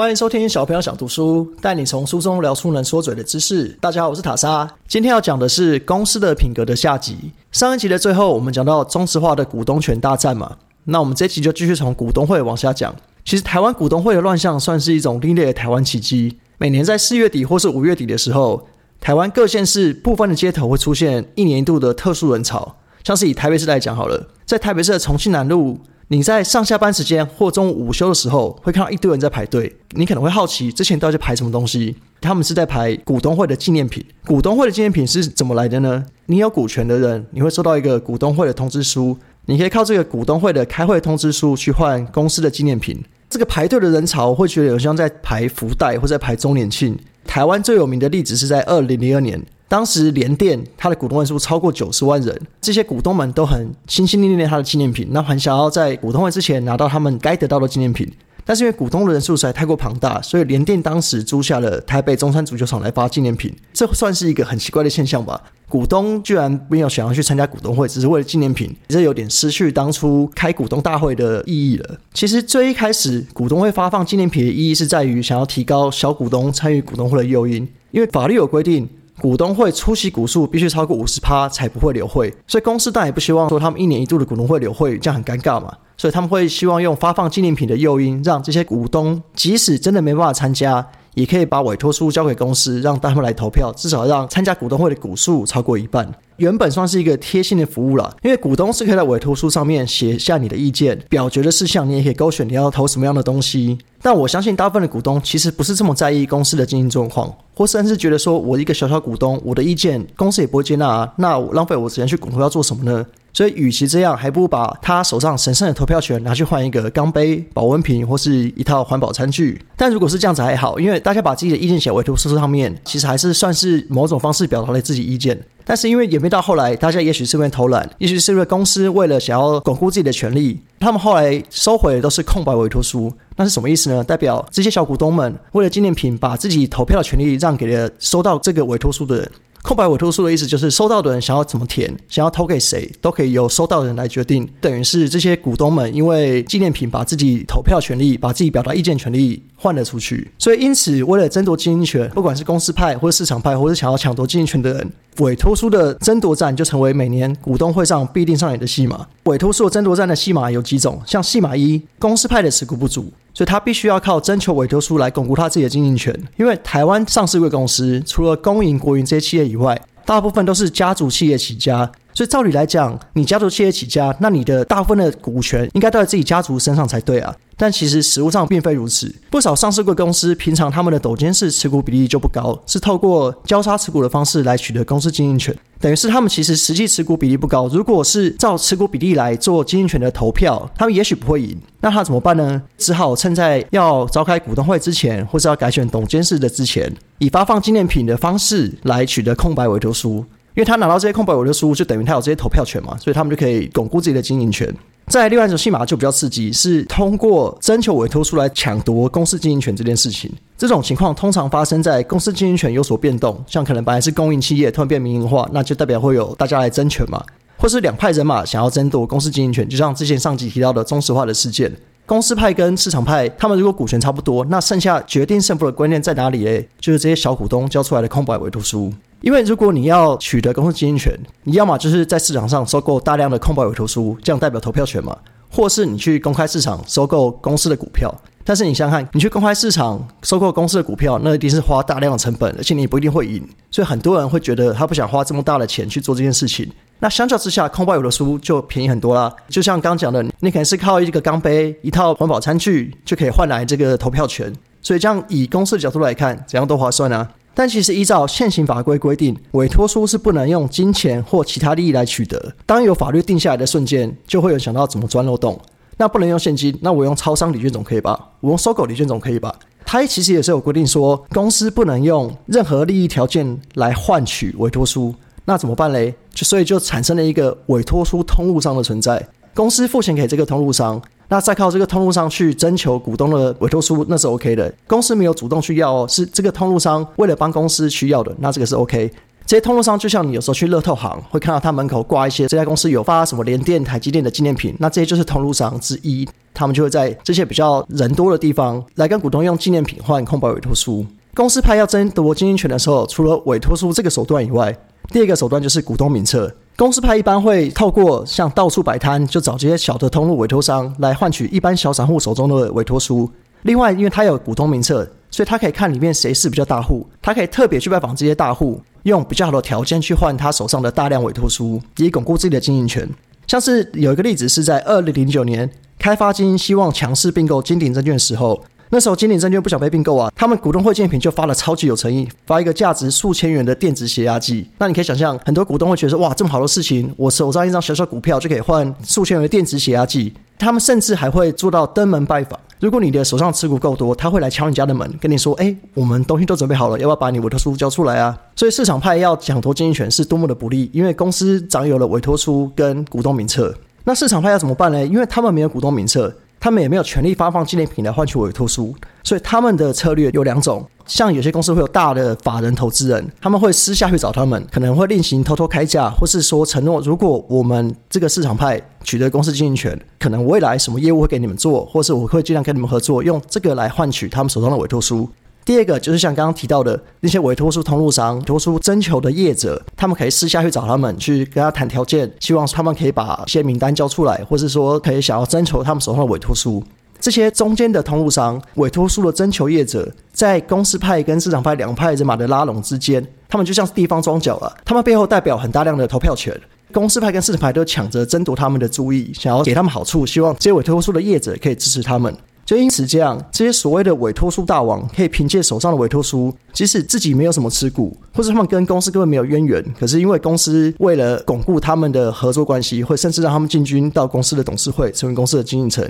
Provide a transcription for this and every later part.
欢迎收听小朋友想读书，带你从书中聊出能说嘴的知识。大家好，我是塔莎。今天要讲的是公司的品格的下集。上一集的最后，我们讲到中石化的股东权大战嘛，那我们这集就继续从股东会往下讲。其实台湾股东会的乱象算是一种另类的台湾奇迹。每年在四月底或是五月底的时候，台湾各县市部分的街头会出现一年一度的特殊人潮。像是以台北市来讲好了，在台北市的重庆南路。你在上下班时间或中午午休的时候，会看到一堆人在排队。你可能会好奇，之前到底排什么东西？他们是在排股东会的纪念品。股东会的纪念品是怎么来的呢？你有股权的人，你会收到一个股东会的通知书，你可以靠这个股东会的开会通知书去换公司的纪念品。这个排队的人潮会觉得有像在排福袋或在排周年庆。台湾最有名的例子是在二零零二年。当时联电它的股东人数超过九十万人，这些股东们都很心心念念它的纪念品，那很想要在股东会之前拿到他们该得到的纪念品。但是因为股东的人数实在太过庞大，所以联电当时租下了台北中山足球场来发纪念品，这算是一个很奇怪的现象吧？股东居然没有想要去参加股东会，只是为了纪念品，这有点失去当初开股东大会的意义了。其实最一开始股东会发放纪念品的意义是在于想要提高小股东参与股东会的诱因，因为法律有规定。股东会出席股数必须超过五十趴才不会留会，所以公司当然也不希望说他们一年一度的股东会留会，这样很尴尬嘛。所以他们会希望用发放纪念品的诱因，让这些股东即使真的没办法参加，也可以把委托书交给公司，让他们来投票，至少让参加股东会的股数超过一半。原本算是一个贴心的服务了，因为股东是可以在委托书上面写下你的意见，表决的事项你也可以勾选你要投什么样的东西。但我相信大部分的股东其实不是这么在意公司的经营状况，或甚至觉得说我一个小小股东，我的意见公司也不会接纳啊，那浪费我时间去股东要做什么呢？所以，与其这样，还不如把他手上神圣的投票权拿去换一个钢杯、保温瓶或是一套环保餐具。但如果是这样子还好，因为大家把自己的意见写委托书上面，其实还是算是某种方式表达了自己意见。但是因为演变到后来，大家也许是因为偷懒，也许是因为公司为了想要巩固自己的权利，他们后来收回的都是空白委托书。那是什么意思呢？代表这些小股东们为了纪念品，把自己投票的权利让给了收到这个委托书的人。空白委托书的意思就是，收到的人想要怎么填，想要投给谁，都可以由收到的人来决定。等于是这些股东们因为纪念品，把自己投票权利、把自己表达意见权利换了出去。所以，因此为了争夺经营权，不管是公司派或者市场派，或者想要抢夺经营权的人，委托书的争夺战就成为每年股东会上必定上演的戏码。委托书争夺战的戏码有几种，像戏码一，公司派的持股不足。所以他必须要靠征求委托书来巩固他自己的经营权，因为台湾上市贵公司除了公营、国营这些企业以外，大部分都是家族企业起家。所以照理来讲，你家族企业起家，那你的大部分的股权应该都在自己家族身上才对啊。但其实实物上并非如此，不少上市贵公司平常他们的董监事持股比例就不高，是透过交叉持股的方式来取得公司经营权，等于是他们其实实际持股比例不高。如果是照持股比例来做经营权的投票，他们也许不会赢。那他怎么办呢？只好趁在要召开股东会之前，或是要改选董监事的之前，以发放纪念品的方式来取得空白委托书。因为他拿到这些空白委托书，就等于他有这些投票权嘛，所以他们就可以巩固自己的经营权。在另外一种戏码就比较刺激，是通过征求委托书来抢夺公司经营权这件事情。这种情况通常发生在公司经营权有所变动，像可能本来是公营企业突然变民营化，那就代表会有大家来争权嘛，或是两派人马想要争夺公司经营权，就像之前上集提到的中石化的事件。公司派跟市场派，他们如果股权差不多，那剩下决定胜负的关键在哪里？诶，就是这些小股东交出来的空白委托书。因为如果你要取得公司经营权，你要么就是在市场上收购大量的空白委托书，这样代表投票权嘛；或是你去公开市场收购公司的股票。但是你想想看，你去公开市场收购公司的股票，那一定是花大量的成本，而且你不一定会赢。所以很多人会觉得他不想花这么大的钱去做这件事情。那相较之下，空白委托书就便宜很多啦。就像刚讲的，你可能是靠一个钢杯、一套环保餐具就可以换来这个投票权。所以这样以公司的角度来看，怎样都划算啊。但其实依照现行法规规定，委托书是不能用金钱或其他利益来取得。当有法律定下来的瞬间，就会有想到怎么钻漏洞。那不能用现金，那我用超商礼券总可以吧？我用收购礼券总可以吧？它其实也是有规定说，公司不能用任何利益条件来换取委托书。那怎么办嘞？就所以就产生了一个委托书通路商的存在。公司付钱给这个通路商。那再靠这个通路商去征求股东的委托书，那是 OK 的。公司没有主动去要，是这个通路商为了帮公司需要的，那这个是 OK。这些通路商就像你有时候去乐透行会看到他门口挂一些这家公司有发什么联电、台积电的纪念品，那这些就是通路商之一，他们就会在这些比较人多的地方来跟股东用纪念品换空白委托书。公司派要争夺经营权的时候，除了委托书这个手段以外，第二个手段就是股东名册。公司派一般会透过像到处摆摊，就找这些小的通路委托商来换取一般小散户手中的委托书。另外，因为他有股东名册。所以他可以看里面谁是比较大户，他可以特别去拜访这些大户，用比较好的条件去换他手上的大量委托书，以巩固自己的经营权。像是有一个例子是在二零零九年，开发金希望强势并购金鼎证券的时候，那时候金鼎证券不想被并购啊，他们股东会建品就发了超级有诚意，发一个价值数千元的电子血压计。那你可以想象，很多股东会觉得说，哇，这么好的事情，我手上一张小小股票就可以换数千元的电子血压计。他们甚至还会做到登门拜访。如果你的手上持股够多，他会来敲你家的门，跟你说：“哎，我们东西都准备好了，要不要把你委托书交出来啊？”所以市场派要抢夺经营权是多么的不利，因为公司掌有了委托书跟股东名册。那市场派要怎么办呢？因为他们没有股东名册。他们也没有权利发放纪念品来换取委托书，所以他们的策略有两种。像有些公司会有大的法人投资人，他们会私下去找他们，可能会另行偷偷开价，或是说承诺，如果我们这个市场派取得公司经营权，可能未来什么业务会给你们做，或是我会尽量跟你们合作，用这个来换取他们手中的委托书。第二个就是像刚刚提到的那些委托书通路商、委托书征求的业者，他们可以私下去找他们，去跟他谈条件，希望他们可以把一些名单交出来，或是说可以想要征求他们手上的委托书。这些中间的通路商、委托书的征求业者，在公司派跟市场派两派人马的拉拢之间，他们就像是地方庄脚了。他们背后代表很大量的投票权，公司派跟市场派都抢着争夺他们的注意，想要给他们好处，希望这些委托书的业者可以支持他们。就因此这样，这些所谓的委托书大王可以凭借手上的委托书，即使自己没有什么持股，或者他们跟公司根本没有渊源，可是因为公司为了巩固他们的合作关系，会甚至让他们进军到公司的董事会，成为公司的经营层。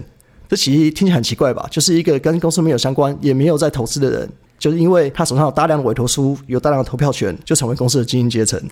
这其实听起来很奇怪吧？就是一个跟公司没有相关，也没有在投资的人，就是因为他手上有大量的委托书，有大量的投票权，就成为公司的经营阶层。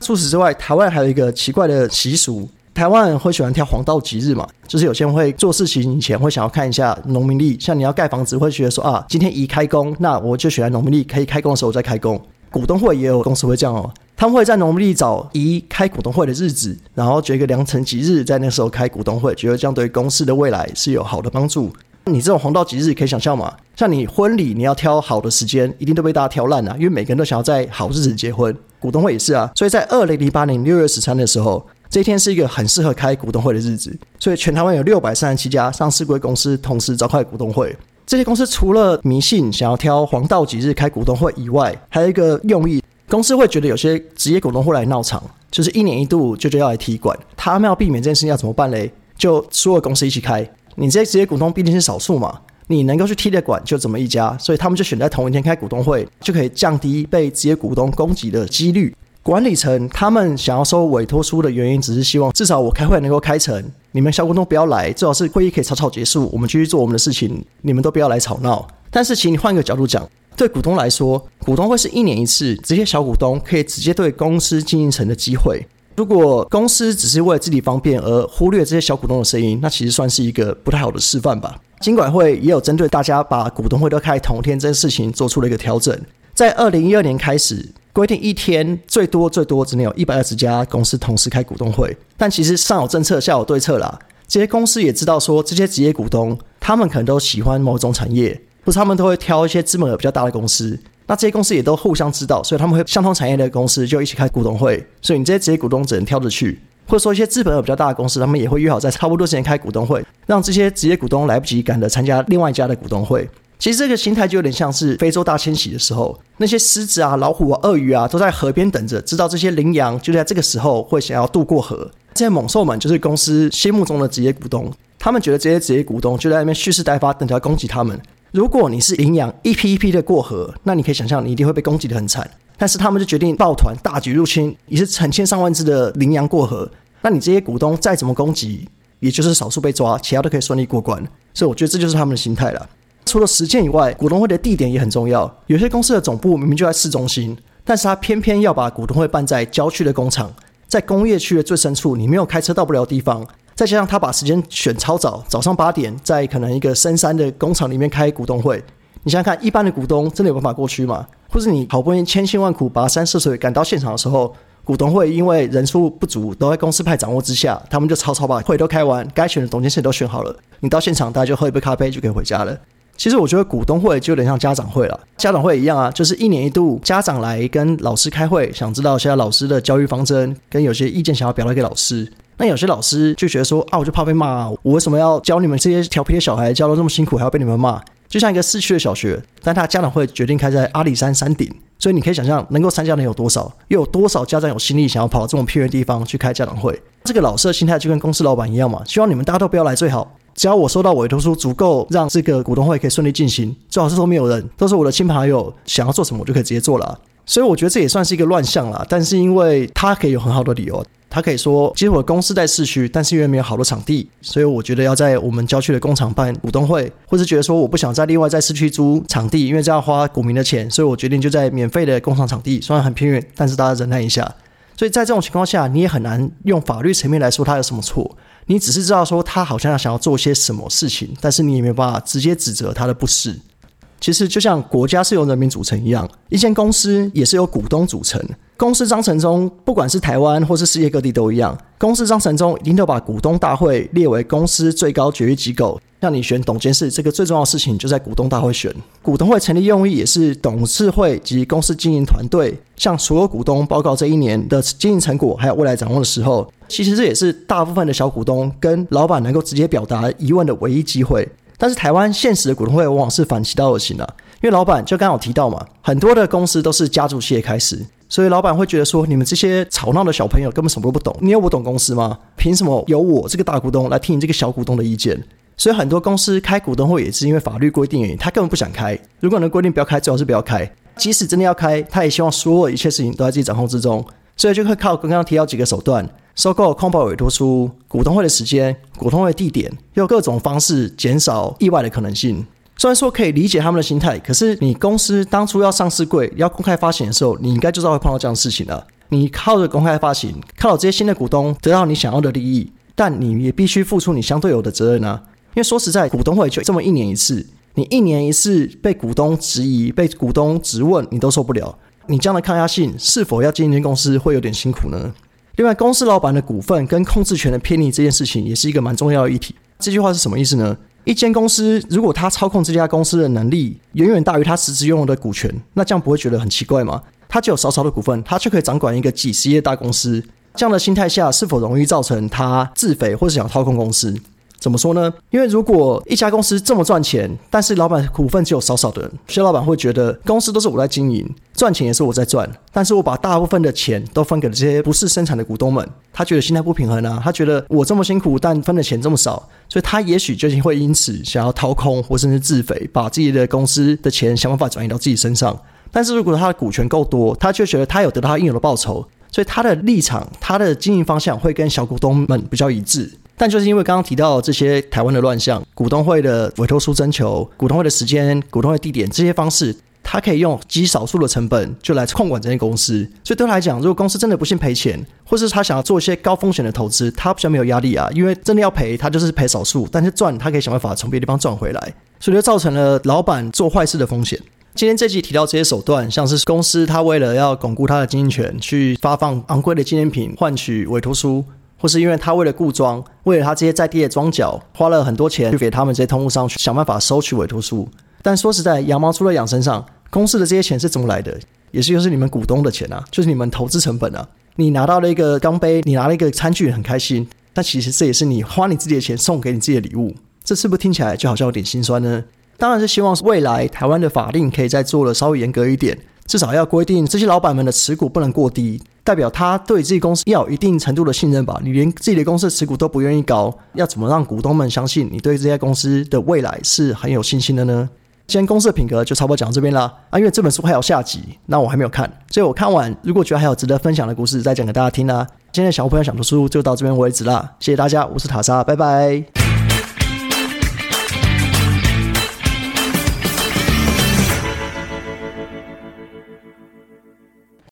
除此之外，台湾还有一个奇怪的习俗。台湾人会喜欢挑黄道吉日嘛？就是有些人会做事情以前会想要看一下农民历，像你要盖房子，会觉得说啊，今天宜开工，那我就选在农民历可以开工的时候再开工。股东会也有公司会这样哦，他们会在农历找宜开股东会的日子，然后决一个良辰吉日，在那时候开股东会，觉得这样对公司的未来是有好的帮助。你这种黄道吉日可以想象嘛？像你婚礼，你要挑好的时间，一定都被大家挑烂了，因为每个人都想要在好日子结婚。股东会也是啊，所以在二零零八年六月十三的时候。这一天是一个很适合开股东会的日子，所以全台湾有六百三十七家上市贵公司同时召开股东会。这些公司除了迷信想要挑黄道吉日开股东会以外，还有一个用意，公司会觉得有些职业股东会来闹场，就是一年一度就就要来踢馆。他们要避免这件事情要怎么办嘞？就所有公司一起开。你这些职业股东毕竟是少数嘛，你能够去踢的馆就这么一家，所以他们就选在同一天开股东会，就可以降低被职业股东攻击的几率。管理层他们想要收委托书的原因，只是希望至少我开会能够开成，你们小股东不要来，最好是会议可以草草结束，我们继续做我们的事情，你们都不要来吵闹。但是，请你换个角度讲，对股东来说，股东会是一年一次，这些小股东可以直接对公司经营层的机会。如果公司只是为了自己方便而忽略这些小股东的声音，那其实算是一个不太好的示范吧。金管会也有针对大家把股东会都开同天这件事情做出了一个调整，在二零一二年开始。规定一天最多最多只能有一百二十家公司同时开股东会，但其实上有政策下有对策啦。这些公司也知道说，这些职业股东他们可能都喜欢某种产业，或是他们都会挑一些资本额比较大的公司。那这些公司也都互相知道，所以他们会相同产业的公司就一起开股东会。所以你这些职业股东只能挑着去，或者说一些资本额比较大的公司，他们也会约好在差不多时间开股东会，让这些职业股东来不及赶着参加另外一家的股东会。其实这个心态就有点像是非洲大迁徙的时候，那些狮子啊、老虎啊、鳄鱼啊都在河边等着，知道这些羚羊就在这个时候会想要渡过河。这些猛兽们就是公司心目中的职业股东，他们觉得这些职业股东就在那边蓄势待发，等着要攻击他们。如果你是羚羊，一批一批的过河，那你可以想象你一定会被攻击的很惨。但是他们就决定抱团大举入侵，也是成千上万只的羚羊过河。那你这些股东再怎么攻击，也就是少数被抓，其他都可以顺利过关。所以我觉得这就是他们的心态了。除了时间以外，股东会的地点也很重要。有些公司的总部明明就在市中心，但是他偏偏要把股东会办在郊区的工厂，在工业区的最深处，你没有开车到不了地方。再加上他把时间选超早，早上八点，在可能一个深山的工厂里面开股东会，你想想看，一般的股东真的有办法过去吗？或是你好不容易千辛万苦跋山涉水赶到现场的时候，股东会因为人数不足，都在公司派掌握之下，他们就草草把会都开完，该选的董监事都选好了，你到现场大家就喝一杯咖啡就可以回家了。其实我觉得股东会就有点像家长会了，家长会一样啊，就是一年一度家长来跟老师开会，想知道现在老师的教育方针，跟有些意见想要表达给老师。那有些老师就觉得说啊，我就怕被骂，我为什么要教你们这些调皮的小孩，教的这么辛苦，还要被你们骂？就像一个市区的小学，但他家长会决定开在阿里山山顶，所以你可以想象能够参加的人有多少，又有多少家长有心力想要跑到这种偏远的地方去开家长会？这个老师的心态就跟公司老板一样嘛，希望你们大家都不要来最好。只要我收到委托书，足够让这个股东会可以顺利进行，最好是说没有人，都是我的亲朋好友，想要做什么我就可以直接做了。所以我觉得这也算是一个乱象了。但是因为他可以有很好的理由，他可以说，其实我的公司在市区，但是因为没有好的场地，所以我觉得要在我们郊区的工厂办股东会，或是觉得说我不想再另外在市区租场地，因为这样花股民的钱，所以我决定就在免费的工厂场地，虽然很偏远，但是大家忍耐一下。所以在这种情况下，你也很难用法律层面来说他有什么错。你只是知道说他好像想要做些什么事情，但是你也没有办法直接指责他的不是。其实就像国家是由人民组成一样，一间公司也是由股东组成。公司章程中，不管是台湾或是世界各地都一样，公司章程中一定都把股东大会列为公司最高决议机构。像你选董监事，这个最重要的事情就在股东大会选。股东会成立用意也是董事会及公司经营团队向所有股东报告这一年的经营成果，还有未来展望的时候，其实这也是大部分的小股东跟老板能够直接表达疑问的唯一机会。但是台湾现实的股东会往往是反其道而行的，因为老板就刚好提到嘛，很多的公司都是家族企业开始，所以老板会觉得说，你们这些吵闹的小朋友根本什么都不懂，你有我懂公司吗？凭什么由我这个大股东来听你这个小股东的意见？所以很多公司开股东会也是因为法律规定原因，他根本不想开。如果能规定不要开，最好是不要开。即使真的要开，他也希望所有一切事情都在自己掌控之中，所以就会靠刚刚提到几个手段。收购空保委托书、股东会的时间、股东会地点，用各种方式减少意外的可能性。虽然说可以理解他们的心态，可是你公司当初要上市柜、要公开发行的时候，你应该就知道会碰到这样的事情了。你靠着公开发行，靠着这些新的股东得到你想要的利益，但你也必须付出你相对有的责任啊。因为说实在，股东会就这么一年一次，你一年一次被股东质疑、被股东质问，你都受不了。你这样的抗压性，是否要经营公司会有点辛苦呢？另外，公司老板的股份跟控制权的偏离这件事情，也是一个蛮重要的议题。这句话是什么意思呢？一间公司如果他操控这家公司的能力远远大于他实质拥有的股权，那这样不会觉得很奇怪吗？他只有少少的股份，他就可以掌管一个几十亿大公司，这样的心态下，是否容易造成他自肥或是想操控公司？怎么说呢？因为如果一家公司这么赚钱，但是老板股份只有少少的人，有些老板会觉得公司都是我在经营，赚钱也是我在赚，但是我把大部分的钱都分给了这些不是生产的股东们，他觉得心态不平衡啊，他觉得我这么辛苦，但分的钱这么少，所以他也许就会因此想要掏空或甚至自肥，把自己的公司的钱想办法转移到自己身上。但是如果他的股权够多，他就觉得他有得到应有的报酬，所以他的立场、他的经营方向会跟小股东们比较一致。但就是因为刚刚提到这些台湾的乱象，股东会的委托书征求、股东会的时间、股东会地点这些方式，他可以用极少数的成本就来控管这间公司。所以对他来讲，如果公司真的不幸赔钱，或是他想要做一些高风险的投资，他比较没有压力啊，因为真的要赔，他就是赔少数，但是赚他可以想办法从别的地方赚回来，所以就造成了老板做坏事的风险。今天这集提到这些手段，像是公司他为了要巩固他的经营权，去发放昂贵的纪念品换取委托书。或是因为他为了固装，为了他这些在地的庄脚，花了很多钱去给他们这些通路商去想办法收取委托书。但说实在，羊毛出在羊身上，公司的这些钱是怎么来的？也是就是你们股东的钱啊，就是你们投资成本啊。你拿到了一个钢杯，你拿了一个餐具，很开心。但其实这也是你花你自己的钱送给你自己的礼物。这是不是听起来就好像有点心酸呢？当然是希望未来台湾的法令可以再做的稍微严格一点，至少要规定这些老板们的持股不能过低。代表他对自己公司要有一定程度的信任吧？你连自己的公司持股都不愿意高，要怎么让股东们相信你对这家公司的未来是很有信心的呢？今天公司的品格就差不多讲到这边啦。啊，因为这本书还有下集，那我还没有看，所以我看完如果觉得还有值得分享的故事，再讲给大家听啦。今天的小朋友想读书就到这边为止啦，谢谢大家，我是塔莎，拜拜。